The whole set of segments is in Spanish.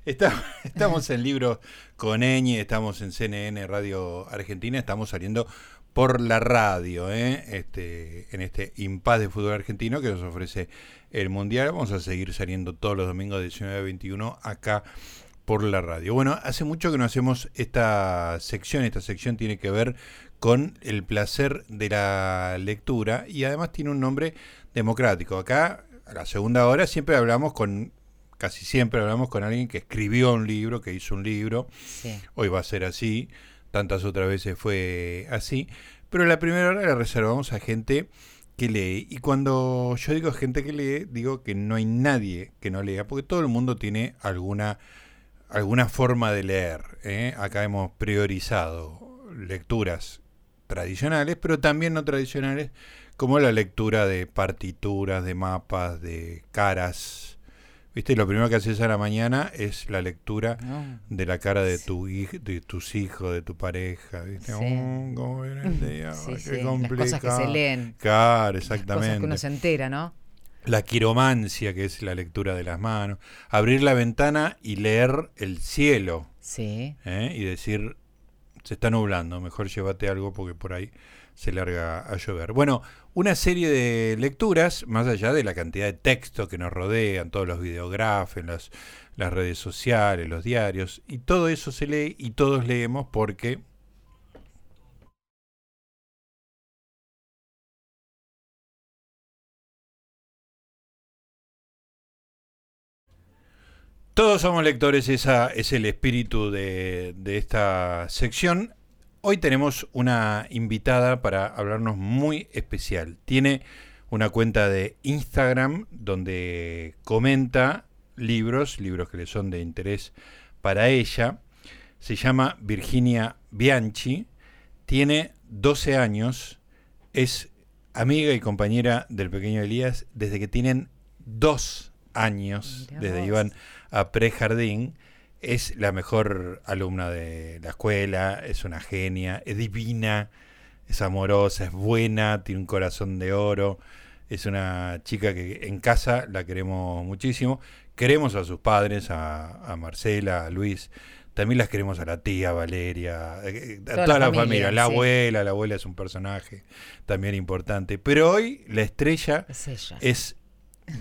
Estamos en Libros con Eñe, estamos en CNN Radio Argentina, estamos saliendo por la radio, ¿eh? este, en este impas de fútbol argentino que nos ofrece el Mundial. Vamos a seguir saliendo todos los domingos de 19 a 21 acá por la radio. Bueno, hace mucho que no hacemos esta sección, esta sección tiene que ver con el placer de la lectura y además tiene un nombre democrático. Acá, a la segunda hora, siempre hablamos con, casi siempre hablamos con alguien que escribió un libro, que hizo un libro. Sí. Hoy va a ser así, tantas otras veces fue así. Pero la primera hora la reservamos a gente que lee. Y cuando yo digo gente que lee, digo que no hay nadie que no lea, porque todo el mundo tiene alguna, alguna forma de leer. ¿eh? Acá hemos priorizado lecturas tradicionales, pero también no tradicionales, como la lectura de partituras, de mapas, de caras. ¿Viste? Lo primero que haces a la mañana es la lectura No. de la cara de tu de tus hijos, de tu pareja, ¿viste? Sí. Oh, ¿cómo viene el día? Sí, Ay, sí, qué Las cosas que se complicado. leen. Claro, Las cosas que exactamente. uno se entera, ¿no? La quiromancia, que es la lectura de las manos. Abrir la ventana y leer el cielo, Sí. ¿eh? Y decir, se está nublando, mejor llévate algo porque por ahí se larga a llover. Bueno, una serie de lecturas, más allá de la cantidad de texto que nos rodean, todos los videógrafos, las, las redes sociales, los diarios, y todo eso se lee y todos leemos porque Todos somos lectores, esa es el espíritu de, de esta sección. Hoy tenemos una invitada para hablarnos muy especial. Tiene una cuenta de Instagram donde comenta libros, libros que le son de interés para ella. Se llama Virginia Bianchi, tiene 12 años, es amiga y compañera del pequeño Elías desde que tienen dos años, Mirá desde vos. iban a prejardín. Es la mejor alumna de la escuela, es una genia, es divina, es amorosa, es buena, tiene un corazón de oro, es una chica que en casa la queremos muchísimo. Queremos a sus padres, a, a Marcela, a Luis, también las queremos a la tía Valeria, eh, a Toda toda, la familia, familia, la sí. abuela, la abuela es un personaje también importante. Pero hoy la estrella Es es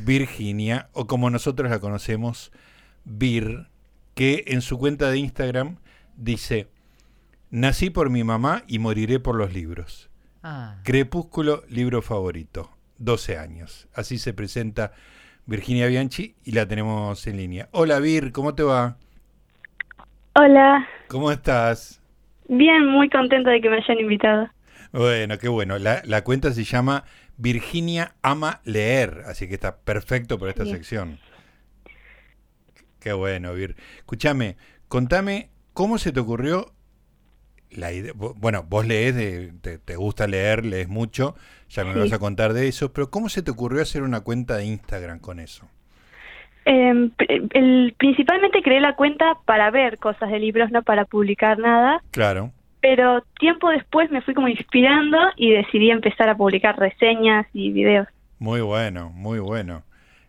Virginia, o como nosotros la conocemos, Vir, que en su cuenta de Instagram dice, nací por mi mamá y moriré por los libros. Ah, Crepúsculo, libro favorito, 12 años. Así se presenta Virginia Bianchi y la tenemos en línea. Hola Vir, ¿cómo te va? Hola, ¿Cómo estás? bien, muy contenta de que me hayan invitado. Bueno, qué bueno. La, la cuenta se llama Virginia Ama Leer, así que está perfecto para esta Bien. sección. Qué bueno, Vir. Escúchame, contame cómo se te ocurrió la idea. Bueno, vos lees, de- te, te gusta leer, lees mucho, ya me Sí. vas a contar de eso, pero ¿cómo se te ocurrió hacer una cuenta de Instagram con eso? Eh, el- principalmente creé la cuenta para ver cosas de libros, no para publicar nada, Claro. pero tiempo después me fui como inspirando y decidí empezar a publicar reseñas y videos. Muy bueno, muy bueno.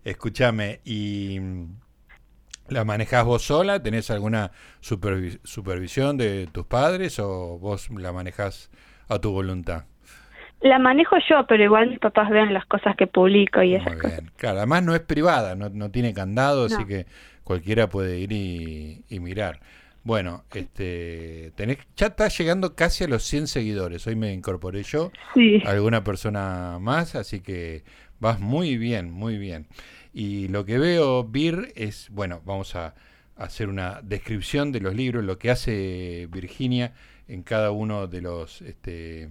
Escúchame, ¿y la manejás vos sola? ¿Tenés alguna supervi- supervisión de tus padres o vos la manejás a tu voluntad? La manejo yo, pero igual mis papás ven las cosas que publico y esas Muy cosas. bien. Claro, además no es privada, no, no tiene candado, así que cualquiera puede ir y, y mirar. Bueno, este, tenés, ya estás llegando casi a los 100 seguidores. Hoy me incorporé yo, Sí, alguna persona más, así que vas muy bien, muy bien. Y lo que veo, Vir, es, bueno, vamos a hacer una descripción de los libros, lo que hace Virginia en cada uno de los este,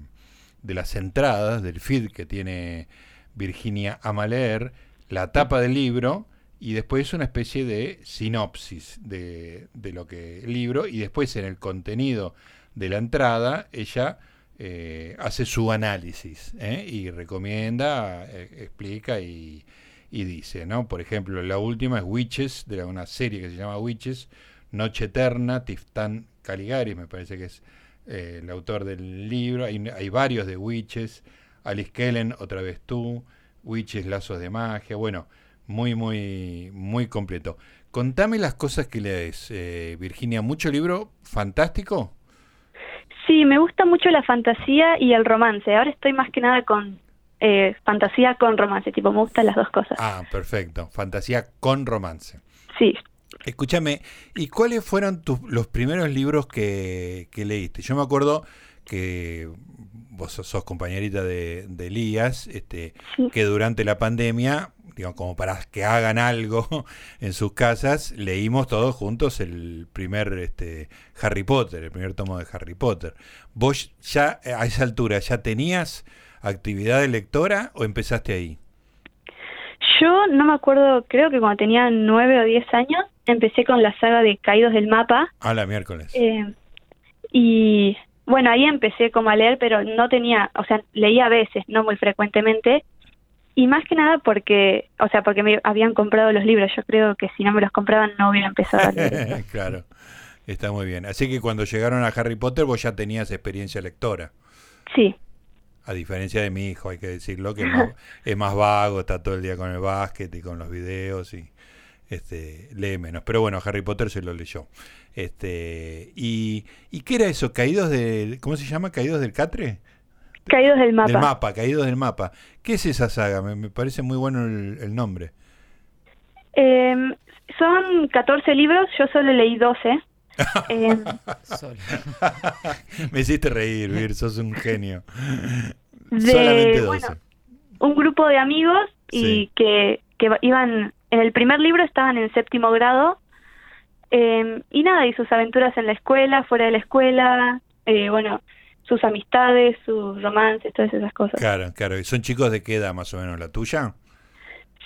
de las entradas del feed que tiene Virginia Ama Leer, la tapa del libro y después una especie de sinopsis de, de lo que el libro y después en el contenido de la entrada ella eh, hace su análisis ¿eh? y recomienda, eh, explica y, y dice, ¿no? Por ejemplo, la última es Witches, de una serie que se llama Witches, Noche Eterna, Tiftán Caligari, me parece que es eh, el autor del libro. Hay, hay varios de Witches, Alice Kellen, Otra vez tú, Witches, Lazos de Magia, bueno, muy, muy, muy completo. Contame las cosas que lees, eh, Virginia. ¿Mucho libro fantástico? Sí, me gusta mucho la fantasía y el romance. Ahora estoy más que nada con eh, fantasía con romance, tipo, me gustan las dos cosas. Ah, perfecto. Fantasía con romance. Sí. Escúchame, ¿y cuáles fueron tus, los primeros libros que, que leíste? Yo me acuerdo que vos sos, compañerita de, de Elías, este, que durante la pandemia, digamos, como para que hagan algo en sus casas, leímos todos juntos el primer este, Harry Potter, el primer tomo de Harry Potter. ¿Vos ya a esa altura ya tenías actividad de lectora o empezaste ahí? Yo no me acuerdo, creo que cuando tenía nueve o diez años empecé con la saga de Caídos del Mapa. Ah, la miércoles. Eh, y bueno, ahí empecé como a leer, pero no tenía, o sea, leía a veces, no muy frecuentemente. Y más que nada porque, o sea, porque me habían comprado los libros. Yo creo que si no me los compraban no hubiera empezado a leer. claro, está muy bien. Así que cuando llegaron a Harry Potter vos ya tenías experiencia lectora. Sí. A diferencia de mi hijo, hay que decirlo, que es más, es más vago, está todo el día con el básquet y con los videos y este, lee menos. Pero bueno, Harry Potter se lo leyó. Este, y, ¿Y qué era eso? ¿Caídos del... ¿Cómo se llama? ¿Caídos del Catre? Caídos del mapa. Del mapa, Caídos del mapa. ¿Qué es esa saga? Me, parece muy bueno el, nombre. Eh, son 14 libros, yo solo leí 12. eh, Me hiciste reír, Vir, sos un genio. De, Solamente 12. Bueno, un grupo de amigos y que, que iban, en el primer libro estaban en séptimo grado eh, y nada, y sus aventuras en la escuela, fuera de la escuela, eh, bueno, sus amistades, sus romances, todas esas cosas. Claro, claro. ¿Y son chicos de qué edad más o menos la tuya?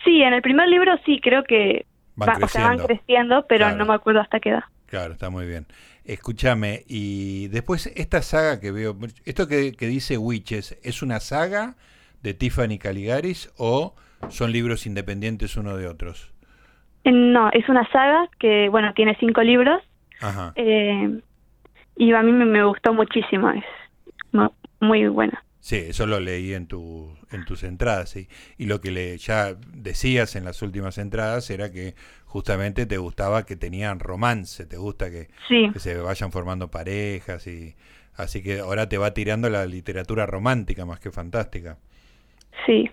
Sí, en el primer libro sí, creo que van, creciendo. van creciendo, pero no me acuerdo hasta qué edad. Claro, está muy bien. Escúchame, y después esta saga que veo, esto que, que dice Witches, ¿es una saga de Tiffany Caligaris o son libros independientes uno de otros? No, es una saga que, bueno, tiene cinco libros. Ajá. Eh, y a mí me, gustó muchísimo, es muy buena. Sí, eso lo leí en, tu, en tus entradas. ¿sí? Y lo que le, ya decías en las últimas entradas era que justamente te gustaba que tenían romance, te gusta que, que se vayan formando parejas. y Así que ahora te va tirando la literatura romántica más que fantástica. Sí.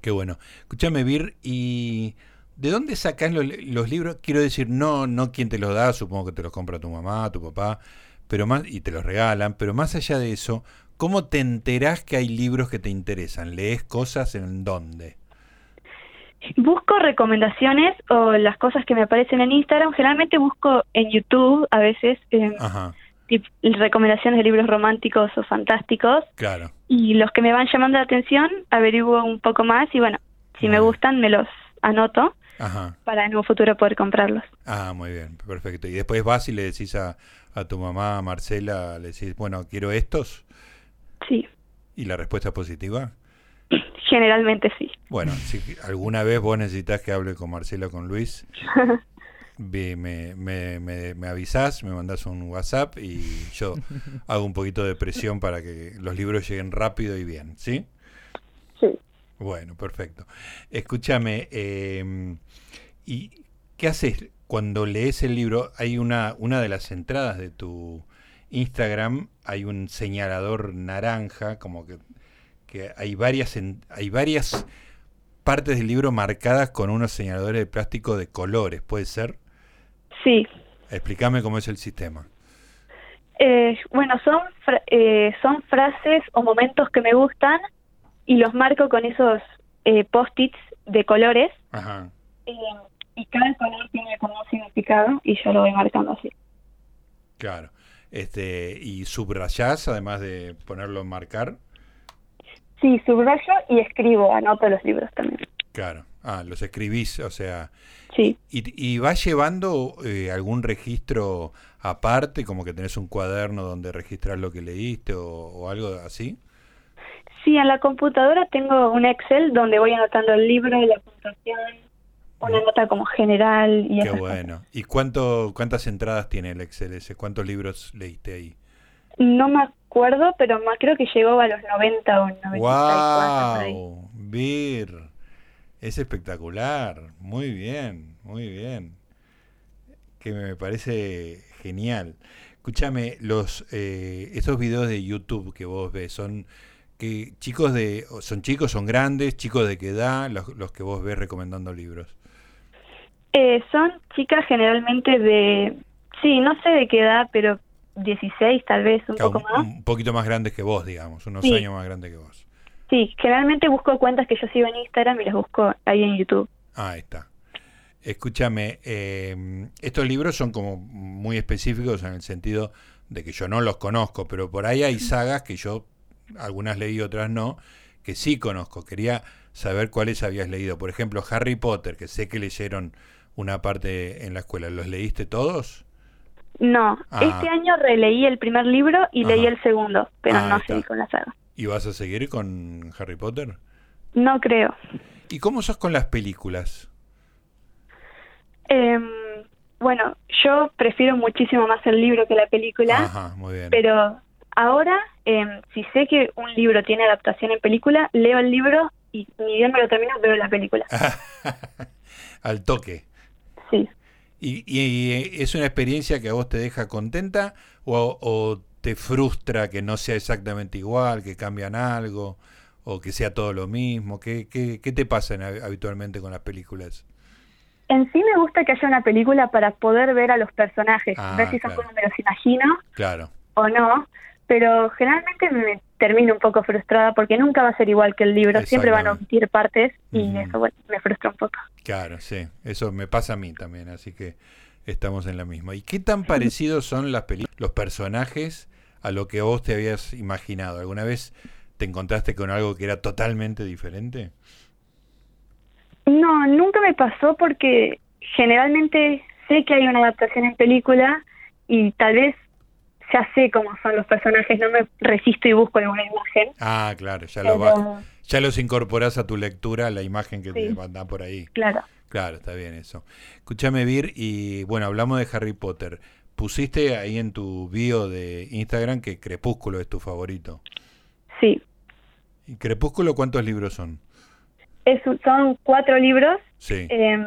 Qué bueno. Escúchame, Vir, y ¿De dónde sacas los, libros? Quiero decir, no, no quién te los da, supongo que te los compra tu mamá, tu papá, pero más, y te los regalan, pero más allá de eso, ¿cómo te enterás que hay libros que te interesan? ¿Lees cosas en dónde? Busco recomendaciones o las cosas que me aparecen en Instagram. Generalmente busco en YouTube a veces recomendaciones de libros románticos o fantásticos. Claro. Y los que me van llamando la atención, averiguo un poco más y bueno, si me gustan me los anoto para en un futuro poder comprarlos. Ah, muy bien, perfecto. Y después vas y le decís a, a tu mamá, Marcela, le decís, bueno, quiero estos. Sí. ¿Y la respuesta es positiva? Generalmente sí. Bueno, si alguna vez vos necesitas que hable con Marcela o con Luis, me, me, me, me, avisás, me mandás un WhatsApp y yo hago un poquito de presión para que los libros lleguen rápido y bien, ¿sí? Bueno, perfecto. Escúchame, eh, ¿y qué haces cuando lees el libro? Hay una, una de las entradas de tu Instagram, hay un señalador naranja, como que, que hay varias hay varias partes del libro marcadas con unos señaladores de plástico de colores, ¿puede ser? Sí. Explícame cómo es el sistema. Eh, bueno, son, eh, son frases o momentos que me gustan y los marco con esos eh, post-its de colores. Ajá. Eh, y cada color tiene como un significado y yo lo voy marcando así. Claro. Este, ¿Y subrayás además de ponerlo en marcar? Sí, subrayo y escribo, anoto los libros también. Claro. Ah, los escribís, o sea. Sí. ¿Y, y vas llevando eh, algún registro aparte, como que tenés un cuaderno donde registras lo que leíste o, o algo así? Sí, en la computadora tengo un Excel donde voy anotando el libro, la puntuación, una nota como general. Y Qué bueno. ¿Y cuánto, cuántas entradas tiene el Excel ese? ¿Cuántos libros leíste ahí? No me acuerdo, pero más creo que llegó a los 90 o 94. ¡Wow! Vir, es espectacular. Muy bien, muy bien. Que me parece genial. Escúchame, los eh, estos videos de YouTube que vos ves son que chicos de son chicos, son grandes, chicos de qué edad, los, los que vos ves recomendando libros. Eh, son chicas generalmente de sí, no sé de qué edad, pero 16 tal vez, un poco más. Un poquito más grandes que vos, digamos, unos años más grandes que vos. Sí, generalmente busco cuentas que yo sigo en Instagram y las busco ahí en YouTube. Ah, ahí está. Escúchame, eh, estos libros son como muy específicos en el sentido de que yo no los conozco, pero por ahí hay sagas que yo, algunas leí, otras no, que sí conozco. Quería saber cuáles habías leído. Por ejemplo, Harry Potter, que sé que leyeron una parte en la escuela. ¿Los leíste todos? No, ah. este año releí el primer libro y leí el segundo, pero ah, no seguí con la saga. ¿Y vas a seguir con Harry Potter? No creo. ¿Y cómo sos con las películas? Eh, bueno, yo prefiero muchísimo más el libro que la película. Ajá, muy bien. Pero ahora, eh, si sé que un libro tiene adaptación en película, leo el libro y ni bien me lo termino, veo la película. Al toque. Sí. ¿Y, ¿Y, es una experiencia que a vos te deja contenta o, o te frustra que no sea exactamente igual, que cambian algo o que sea todo lo mismo? ¿Qué, qué, qué te pasa habitualmente con las películas? En sí me gusta que haya una película para poder ver a los personajes, ah, ver si son como me los imagino claro. o no, pero generalmente me termino un poco frustrada porque nunca va a ser igual que el libro, siempre van a omitir partes y eso bueno, me frustra un poco. Claro, sí, eso me pasa a mí también, así que estamos en la misma. ¿Y qué tan parecidos son las los personajes a lo que vos te habías imaginado? ¿Alguna vez te encontraste con algo que era totalmente diferente? No, nunca me pasó porque generalmente sé que hay una adaptación en película y tal vez ya sé cómo son los personajes, no me resisto y busco alguna imagen. Ah, claro, ya, lo ya los incorporás a tu lectura, la imagen que te mandan por ahí. Claro. Claro, está bien eso. Escúchame, Vir, y bueno, hablamos de Harry Potter. Pusiste ahí en tu bio de Instagram que Crepúsculo es tu favorito. Sí. ¿Y Crepúsculo cuántos libros son? son cuatro libros. Sí. Em,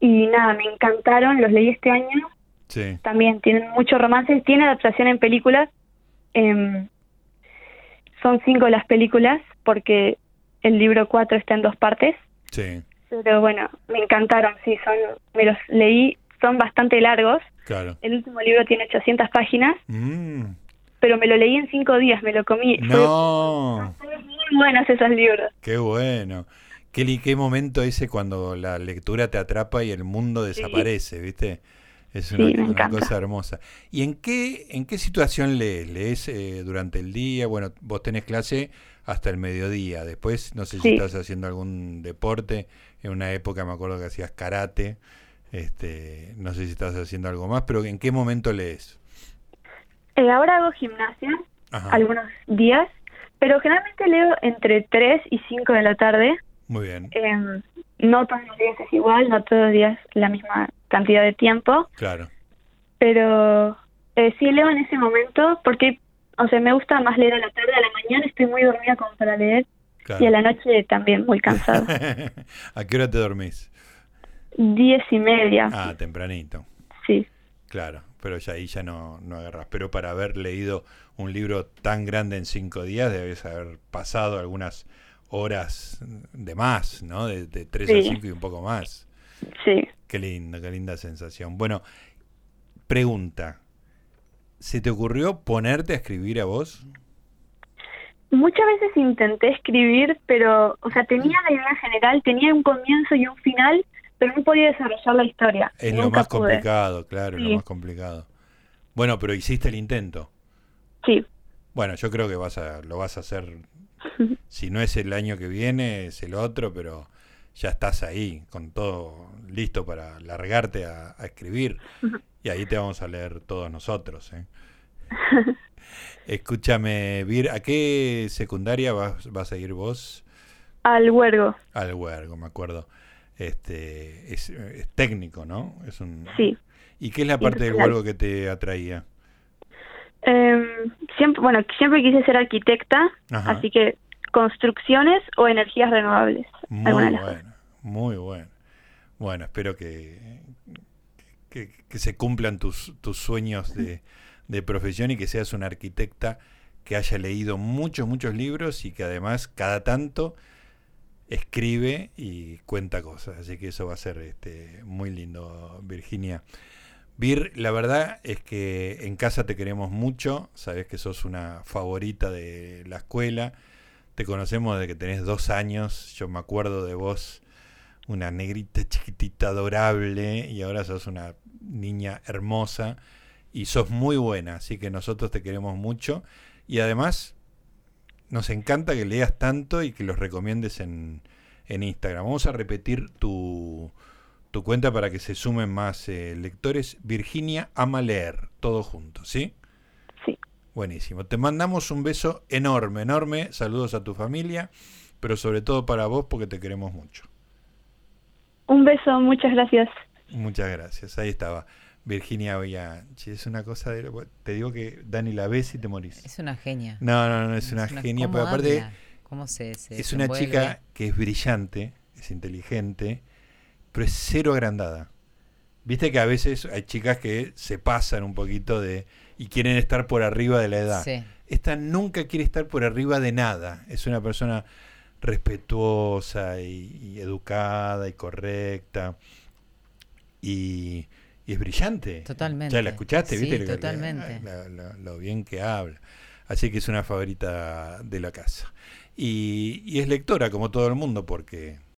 y nada, me encantaron, los leí este año. Sí. También tienen mucho romance, tiene adaptación en películas. Em, son cinco las películas porque el libro cuatro está en dos partes. Sí. Pero bueno, me encantaron, sí, son, me los leí, son bastante largos. Claro. El último libro tiene 800 páginas. Mm. Pero me lo leí en cinco días, me lo comí. No buenos esos libros. Qué bueno. Qué, qué momento ese cuando la lectura te atrapa y el mundo desaparece, ¿viste? Es una, cosa hermosa. ¿Y en qué, en qué situación lees? ¿Lees eh, durante el día? Bueno, vos tenés clase hasta el mediodía. Después, no sé si estás haciendo algún deporte. En una época me acuerdo que hacías karate. Este, no sé si estás haciendo algo más, pero ¿en qué momento lees? Eh, ahora hago gimnasia algunos días pero generalmente leo entre 3 y 5 de la tarde. Muy bien. Eh, no todos los días es igual, no todos los días la misma cantidad de tiempo. Claro. Pero eh, sí leo en ese momento porque, o sea, me gusta más leer a la tarde, a la mañana estoy muy dormida como para leer. Y a la noche también muy cansado. ¿A qué hora te dormís? Diez y media. Ah, tempranito. Sí. Claro pero ya ahí ya no, no agarras. Pero para haber leído un libro tan grande en cinco días, debes haber pasado algunas horas de más, ¿no? De, tres a cinco y un poco más. Sí. Qué lindo, qué linda sensación. Bueno, pregunta. ¿Se te ocurrió ponerte a escribir a vos? Muchas veces intenté escribir, pero, o sea, tenía la idea general, tenía un comienzo y un final, pero no podía desarrollar la historia. Es lo más complicado, claro, lo más complicado. Bueno, pero hiciste el intento. Sí. Bueno, yo creo que vas a, lo vas a hacer. si no es el año que viene, es el otro, pero ya estás ahí, con todo listo para largarte a, escribir. Y ahí te vamos a leer todos nosotros. ¿eh? Escúchame, Vir, ¿a qué secundaria vas, vas a ir vos? Al huergo. Al huergo, me acuerdo este es, técnico, ¿no? Es un... Sí. ¿Y qué es la parte del huelgo que te atraía? Em, siempre, bueno, siempre quise ser arquitecta, así que construcciones o energías renovables. Muy bueno, muy bueno. Bueno, espero que, que, se cumplan tus, tus sueños de, de profesión y que seas una arquitecta que haya leído muchos, muchos libros y que además cada tanto escribe y cuenta cosas. Así que eso va a ser este, muy lindo, Virginia. Vir, la verdad es que en casa te queremos mucho, sabes que sos una favorita de la escuela, te conocemos desde que tenés dos años, yo me acuerdo de vos, una negrita chiquitita adorable, y ahora sos una niña hermosa y sos muy buena, así que nosotros te queremos mucho y además nos encanta que leas tanto y que los recomiendes en, en Instagram. Vamos a repetir tu, tu cuenta para que se sumen más eh, lectores. Virginia ama leer, todo junto, ¿sí? Buenísimo. Te mandamos un beso enorme, enorme. Saludos a tu familia, pero sobre todo para vos porque te queremos mucho. Un beso, muchas gracias. Muchas gracias. Ahí estaba. Virginia Bianchi. Es una cosa de. Te digo que Dani la ves y te morís. Es una genia. No, no, no, es, una, genia. Pero aparte. ¿Cómo se, Es una chica que es brillante, es inteligente, pero es cero agrandada. Viste que a veces hay chicas que se pasan un poquito de. y quieren estar por arriba de la edad. Esta nunca quiere estar por arriba de nada. Es una persona respetuosa y educada y correcta. Y y es brillante. Totalmente. Ya la escuchaste, sí, ¿viste? Totalmente. Lo, bien que habla. Así que es una favorita de la casa. Y, y, es lectora como todo el mundo porque